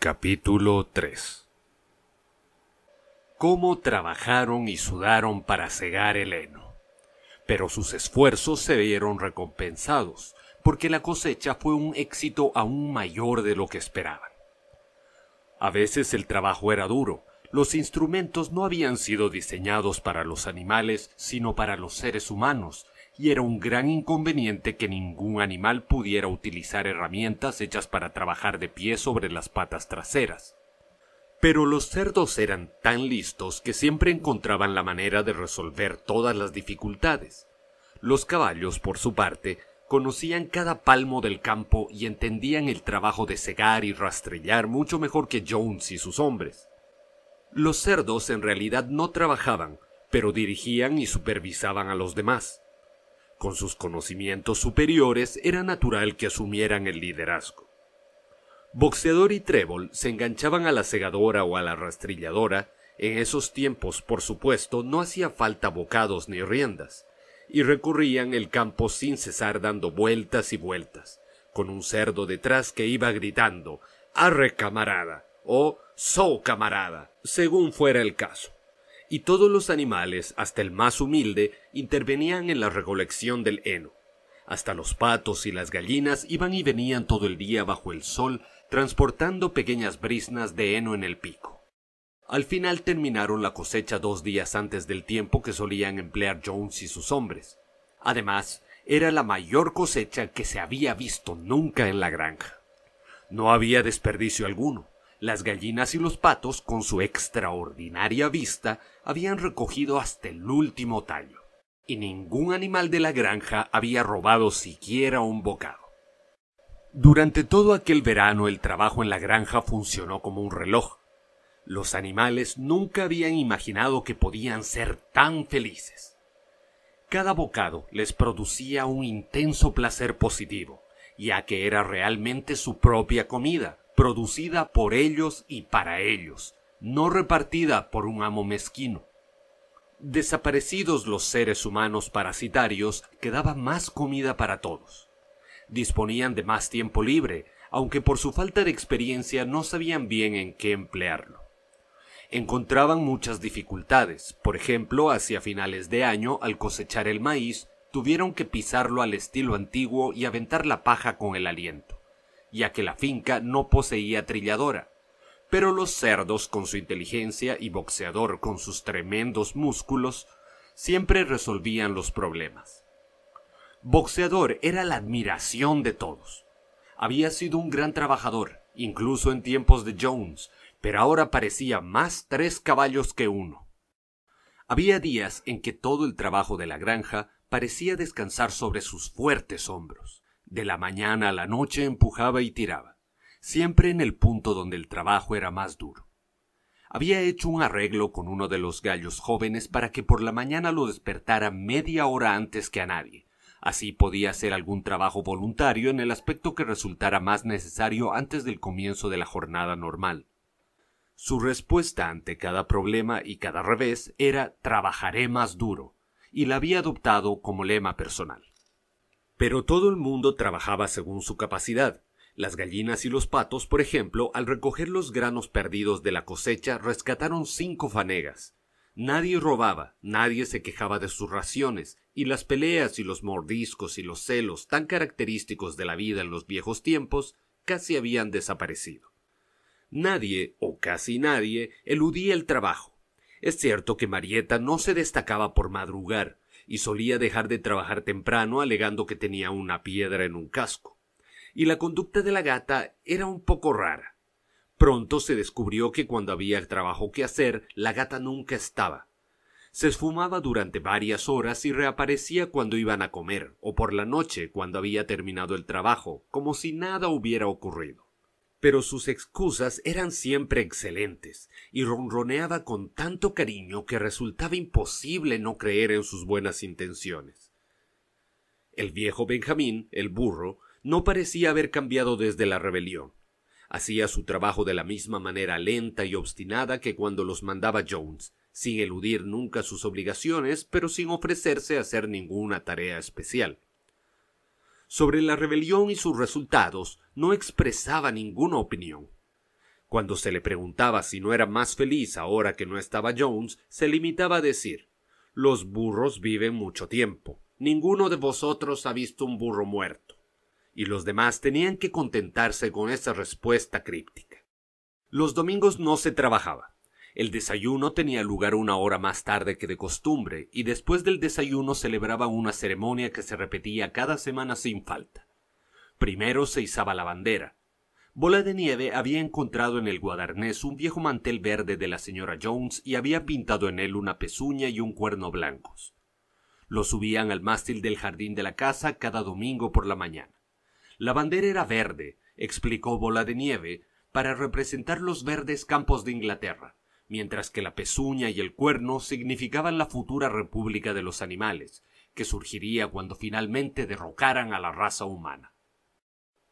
Capítulo 3 Cómo trabajaron y sudaron para cegar el heno. Pero sus esfuerzos se vieron recompensados, porque la cosecha fue un éxito aún mayor de lo que esperaban. A veces el trabajo era duro, los instrumentos no habían sido diseñados para los animales, sino para los seres humanos, y era un gran inconveniente que ningún animal pudiera utilizar herramientas hechas para trabajar de pie sobre las patas traseras. Pero los cerdos eran tan listos que siempre encontraban la manera de resolver todas las dificultades. Los caballos, por su parte, conocían cada palmo del campo y entendían el trabajo de cegar y rastrellar mucho mejor que Jones y sus hombres. Los cerdos en realidad no trabajaban, pero dirigían y supervisaban a los demás. Con sus conocimientos superiores era natural que asumieran el liderazgo. Boxeador y Trébol se enganchaban a la segadora o a la rastrilladora. En esos tiempos, por supuesto, no hacía falta bocados ni riendas, y recorrían el campo sin cesar dando vueltas y vueltas, con un cerdo detrás que iba gritando Arre camarada o So camarada, según fuera el caso y todos los animales, hasta el más humilde, intervenían en la recolección del heno. Hasta los patos y las gallinas iban y venían todo el día bajo el sol, transportando pequeñas brisnas de heno en el pico. Al final terminaron la cosecha dos días antes del tiempo que solían emplear Jones y sus hombres. Además, era la mayor cosecha que se había visto nunca en la granja. No había desperdicio alguno. Las gallinas y los patos, con su extraordinaria vista, habían recogido hasta el último tallo, y ningún animal de la granja había robado siquiera un bocado. Durante todo aquel verano el trabajo en la granja funcionó como un reloj. Los animales nunca habían imaginado que podían ser tan felices. Cada bocado les producía un intenso placer positivo, ya que era realmente su propia comida, producida por ellos y para ellos, no repartida por un amo mezquino. Desaparecidos los seres humanos parasitarios, quedaba más comida para todos. Disponían de más tiempo libre, aunque por su falta de experiencia no sabían bien en qué emplearlo. Encontraban muchas dificultades, por ejemplo, hacia finales de año, al cosechar el maíz, tuvieron que pisarlo al estilo antiguo y aventar la paja con el aliento ya que la finca no poseía trilladora. Pero los cerdos, con su inteligencia, y boxeador, con sus tremendos músculos, siempre resolvían los problemas. Boxeador era la admiración de todos. Había sido un gran trabajador, incluso en tiempos de Jones, pero ahora parecía más tres caballos que uno. Había días en que todo el trabajo de la granja parecía descansar sobre sus fuertes hombros. De la mañana a la noche empujaba y tiraba, siempre en el punto donde el trabajo era más duro. Había hecho un arreglo con uno de los gallos jóvenes para que por la mañana lo despertara media hora antes que a nadie. Así podía hacer algún trabajo voluntario en el aspecto que resultara más necesario antes del comienzo de la jornada normal. Su respuesta ante cada problema y cada revés era trabajaré más duro, y la había adoptado como lema personal. Pero todo el mundo trabajaba según su capacidad. Las gallinas y los patos, por ejemplo, al recoger los granos perdidos de la cosecha, rescataron cinco fanegas. Nadie robaba, nadie se quejaba de sus raciones, y las peleas y los mordiscos y los celos tan característicos de la vida en los viejos tiempos casi habían desaparecido. Nadie, o casi nadie, eludía el trabajo. Es cierto que Marieta no se destacaba por madrugar, y solía dejar de trabajar temprano alegando que tenía una piedra en un casco. Y la conducta de la gata era un poco rara. Pronto se descubrió que cuando había trabajo que hacer, la gata nunca estaba. Se esfumaba durante varias horas y reaparecía cuando iban a comer, o por la noche cuando había terminado el trabajo, como si nada hubiera ocurrido pero sus excusas eran siempre excelentes, y ronroneaba con tanto cariño que resultaba imposible no creer en sus buenas intenciones. El viejo Benjamín, el burro, no parecía haber cambiado desde la rebelión. Hacía su trabajo de la misma manera lenta y obstinada que cuando los mandaba Jones, sin eludir nunca sus obligaciones, pero sin ofrecerse a hacer ninguna tarea especial. Sobre la rebelión y sus resultados no expresaba ninguna opinión. Cuando se le preguntaba si no era más feliz ahora que no estaba Jones, se limitaba a decir Los burros viven mucho tiempo. Ninguno de vosotros ha visto un burro muerto. Y los demás tenían que contentarse con esa respuesta críptica. Los domingos no se trabajaba. El desayuno tenía lugar una hora más tarde que de costumbre, y después del desayuno celebraba una ceremonia que se repetía cada semana sin falta. Primero se izaba la bandera. Bola de Nieve había encontrado en el guadarnés un viejo mantel verde de la señora Jones y había pintado en él una pezuña y un cuerno blancos. Lo subían al mástil del jardín de la casa cada domingo por la mañana. La bandera era verde, explicó Bola de Nieve, para representar los verdes campos de Inglaterra mientras que la pezuña y el cuerno significaban la futura república de los animales, que surgiría cuando finalmente derrocaran a la raza humana.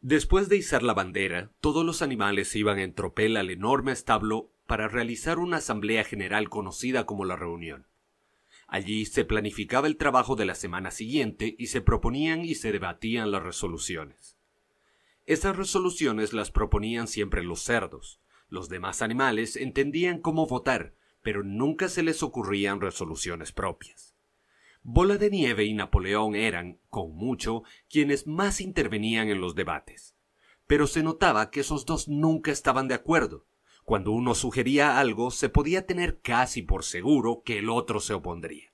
Después de izar la bandera, todos los animales iban en tropel al enorme establo para realizar una asamblea general conocida como la reunión. Allí se planificaba el trabajo de la semana siguiente y se proponían y se debatían las resoluciones. Esas resoluciones las proponían siempre los cerdos, los demás animales entendían cómo votar, pero nunca se les ocurrían resoluciones propias. Bola de Nieve y Napoleón eran, con mucho, quienes más intervenían en los debates. Pero se notaba que esos dos nunca estaban de acuerdo. Cuando uno sugería algo, se podía tener casi por seguro que el otro se opondría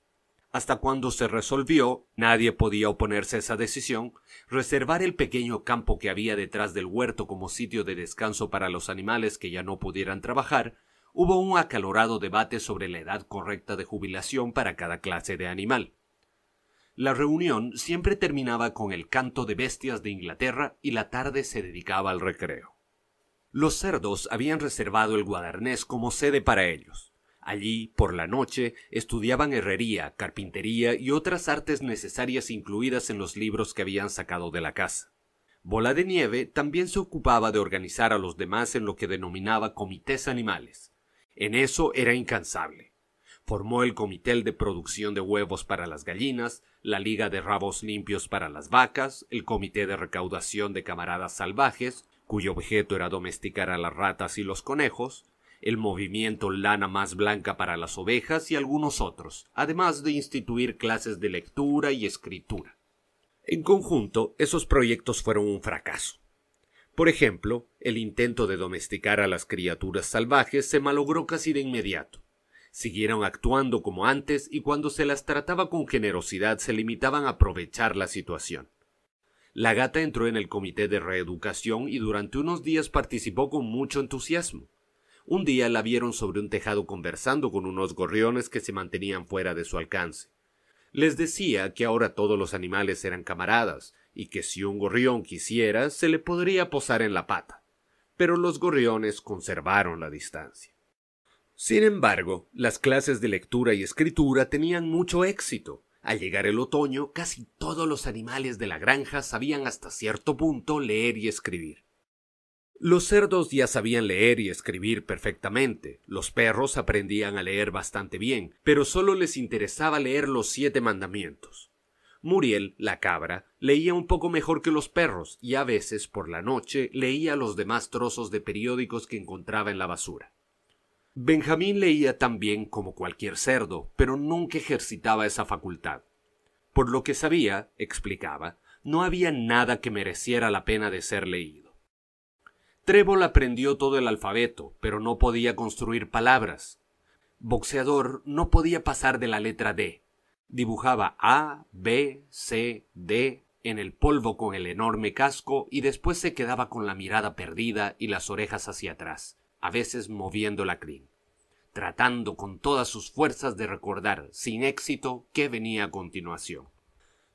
hasta cuando se resolvió, nadie podía oponerse a esa decisión, reservar el pequeño campo que había detrás del huerto como sitio de descanso para los animales que ya no pudieran trabajar, hubo un acalorado debate sobre la edad correcta de jubilación para cada clase de animal. La reunión siempre terminaba con el canto de bestias de Inglaterra y la tarde se dedicaba al recreo. Los cerdos habían reservado el guadarnés como sede para ellos. Allí, por la noche, estudiaban herrería, carpintería y otras artes necesarias incluidas en los libros que habían sacado de la casa. Bola de Nieve también se ocupaba de organizar a los demás en lo que denominaba comités animales. En eso era incansable. Formó el comité de producción de huevos para las gallinas, la liga de rabos limpios para las vacas, el comité de recaudación de camaradas salvajes, cuyo objeto era domesticar a las ratas y los conejos, el movimiento Lana más blanca para las ovejas y algunos otros, además de instituir clases de lectura y escritura. En conjunto, esos proyectos fueron un fracaso. Por ejemplo, el intento de domesticar a las criaturas salvajes se malogró casi de inmediato. Siguieron actuando como antes y cuando se las trataba con generosidad se limitaban a aprovechar la situación. La gata entró en el comité de reeducación y durante unos días participó con mucho entusiasmo. Un día la vieron sobre un tejado conversando con unos gorriones que se mantenían fuera de su alcance. Les decía que ahora todos los animales eran camaradas, y que si un gorrión quisiera se le podría posar en la pata. Pero los gorriones conservaron la distancia. Sin embargo, las clases de lectura y escritura tenían mucho éxito. Al llegar el otoño, casi todos los animales de la granja sabían hasta cierto punto leer y escribir. Los cerdos ya sabían leer y escribir perfectamente, los perros aprendían a leer bastante bien, pero solo les interesaba leer los siete mandamientos. Muriel, la cabra, leía un poco mejor que los perros y a veces por la noche leía los demás trozos de periódicos que encontraba en la basura. Benjamín leía también como cualquier cerdo, pero nunca ejercitaba esa facultad. Por lo que sabía, explicaba, no había nada que mereciera la pena de ser leído. Trébol aprendió todo el alfabeto, pero no podía construir palabras. Boxeador no podía pasar de la letra D. Dibujaba A, B, C, D en el polvo con el enorme casco y después se quedaba con la mirada perdida y las orejas hacia atrás, a veces moviendo la crin, tratando con todas sus fuerzas de recordar, sin éxito, qué venía a continuación.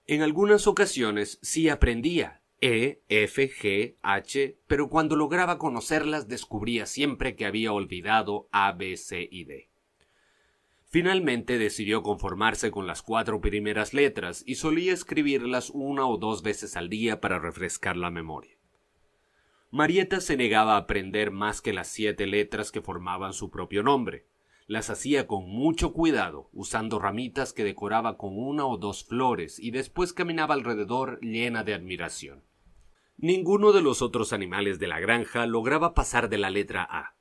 En algunas ocasiones sí aprendía e, F, G, H, pero cuando lograba conocerlas descubría siempre que había olvidado A, B, C y D. Finalmente decidió conformarse con las cuatro primeras letras y solía escribirlas una o dos veces al día para refrescar la memoria. Marieta se negaba a aprender más que las siete letras que formaban su propio nombre. Las hacía con mucho cuidado, usando ramitas que decoraba con una o dos flores y después caminaba alrededor llena de admiración. Ninguno de los otros animales de la granja lograba pasar de la letra A.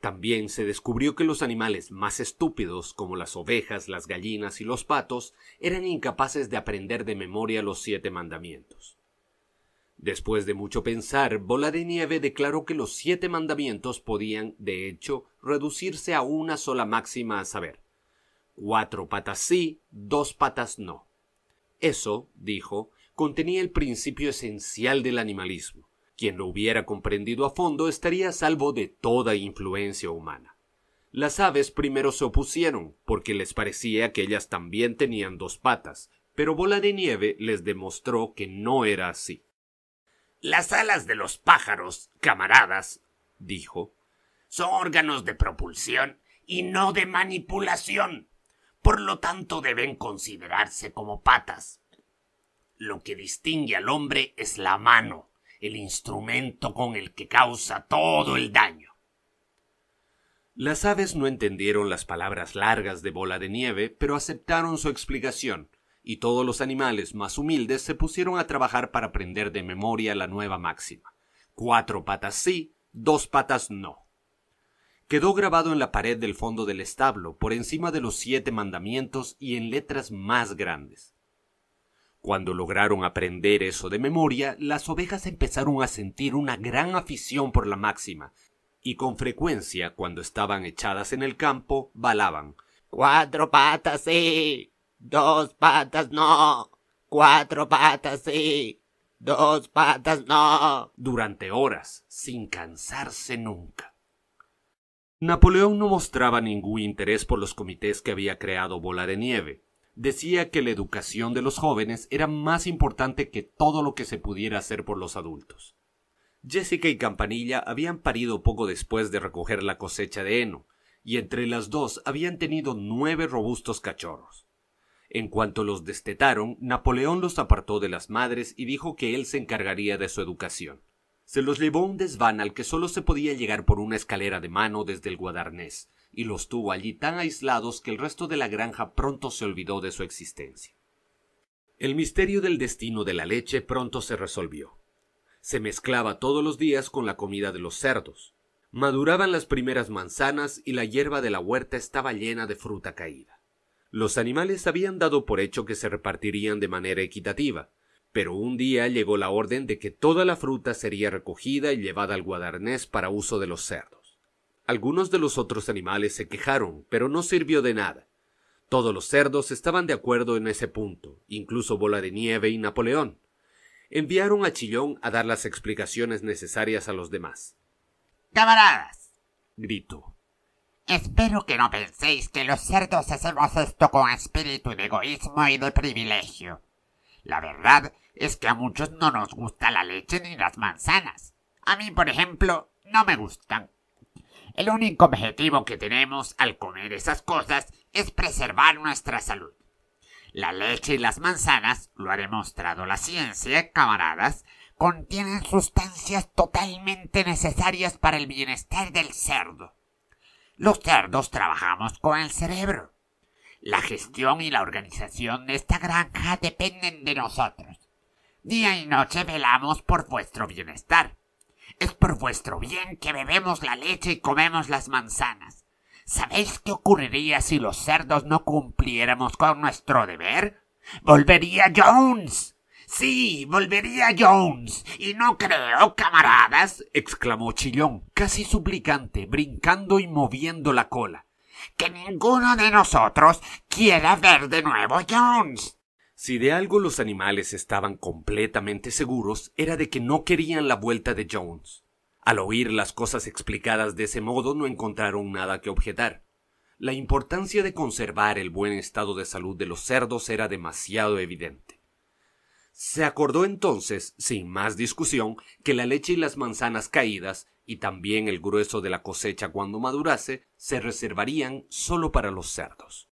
También se descubrió que los animales más estúpidos, como las ovejas, las gallinas y los patos, eran incapaces de aprender de memoria los siete mandamientos. Después de mucho pensar, Bola de Nieve declaró que los siete mandamientos podían, de hecho, reducirse a una sola máxima a saber cuatro patas sí, dos patas no. Eso, dijo, contenía el principio esencial del animalismo. Quien lo hubiera comprendido a fondo estaría salvo de toda influencia humana. Las aves primero se opusieron, porque les parecía que ellas también tenían dos patas, pero Bola de Nieve les demostró que no era así. Las alas de los pájaros, camaradas, dijo, son órganos de propulsión y no de manipulación. Por lo tanto deben considerarse como patas. Lo que distingue al hombre es la mano, el instrumento con el que causa todo el daño. Las aves no entendieron las palabras largas de bola de nieve, pero aceptaron su explicación, y todos los animales más humildes se pusieron a trabajar para aprender de memoria la nueva máxima. Cuatro patas sí, dos patas no. Quedó grabado en la pared del fondo del establo, por encima de los siete mandamientos y en letras más grandes. Cuando lograron aprender eso de memoria, las ovejas empezaron a sentir una gran afición por la máxima, y con frecuencia, cuando estaban echadas en el campo, balaban. Cuatro patas sí, dos patas no, cuatro patas sí, dos patas no, durante horas, sin cansarse nunca. Napoleón no mostraba ningún interés por los comités que había creado Bola de Nieve, decía que la educación de los jóvenes era más importante que todo lo que se pudiera hacer por los adultos. Jessica y Campanilla habían parido poco después de recoger la cosecha de heno, y entre las dos habían tenido nueve robustos cachorros. En cuanto los destetaron, Napoleón los apartó de las madres y dijo que él se encargaría de su educación. Se los llevó a un desván al que solo se podía llegar por una escalera de mano desde el Guadarnés, y los tuvo allí tan aislados que el resto de la granja pronto se olvidó de su existencia. El misterio del destino de la leche pronto se resolvió. Se mezclaba todos los días con la comida de los cerdos. Maduraban las primeras manzanas y la hierba de la huerta estaba llena de fruta caída. Los animales habían dado por hecho que se repartirían de manera equitativa, pero un día llegó la orden de que toda la fruta sería recogida y llevada al guadarnés para uso de los cerdos. Algunos de los otros animales se quejaron, pero no sirvió de nada. Todos los cerdos estaban de acuerdo en ese punto, incluso Bola de Nieve y Napoleón. Enviaron a Chillón a dar las explicaciones necesarias a los demás. Camaradas, gritó. Espero que no penséis que los cerdos hacemos esto con espíritu de egoísmo y de privilegio. La verdad es que a muchos no nos gusta la leche ni las manzanas. A mí, por ejemplo, no me gustan. El único objetivo que tenemos al comer esas cosas es preservar nuestra salud. La leche y las manzanas, lo ha demostrado la ciencia, camaradas, contienen sustancias totalmente necesarias para el bienestar del cerdo. Los cerdos trabajamos con el cerebro. La gestión y la organización de esta granja dependen de nosotros. Día y noche velamos por vuestro bienestar. Es por vuestro bien que bebemos la leche y comemos las manzanas. ¿Sabéis qué ocurriría si los cerdos no cumpliéramos con nuestro deber? Volvería Jones. Sí, volvería Jones. Y no creo, camaradas, exclamó Chillón, casi suplicante, brincando y moviendo la cola, que ninguno de nosotros quiera ver de nuevo Jones. Si de algo los animales estaban completamente seguros era de que no querían la vuelta de Jones. Al oír las cosas explicadas de ese modo no encontraron nada que objetar. La importancia de conservar el buen estado de salud de los cerdos era demasiado evidente. Se acordó entonces, sin más discusión, que la leche y las manzanas caídas, y también el grueso de la cosecha cuando madurase, se reservarían solo para los cerdos.